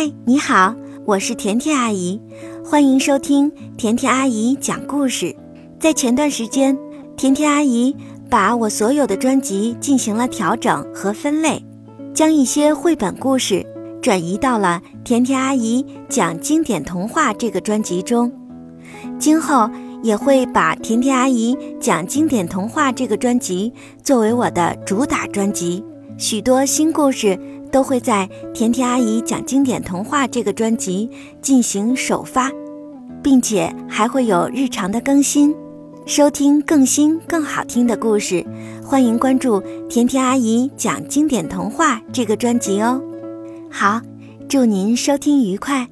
嗨，你好，我是甜甜阿姨，欢迎收听甜甜阿姨讲故事。在前段时间，甜甜阿姨把我所有的专辑进行了调整和分类，将一些绘本故事转移到了甜甜阿姨讲经典童话这个专辑中。今后也会把甜甜阿姨讲经典童话这个专辑作为我的主打专辑，许多新故事。都会在《甜甜阿姨讲经典童话》这个专辑进行首发，并且还会有日常的更新。收听更新更好听的故事，欢迎关注《甜甜阿姨讲经典童话》这个专辑哦。好，祝您收听愉快。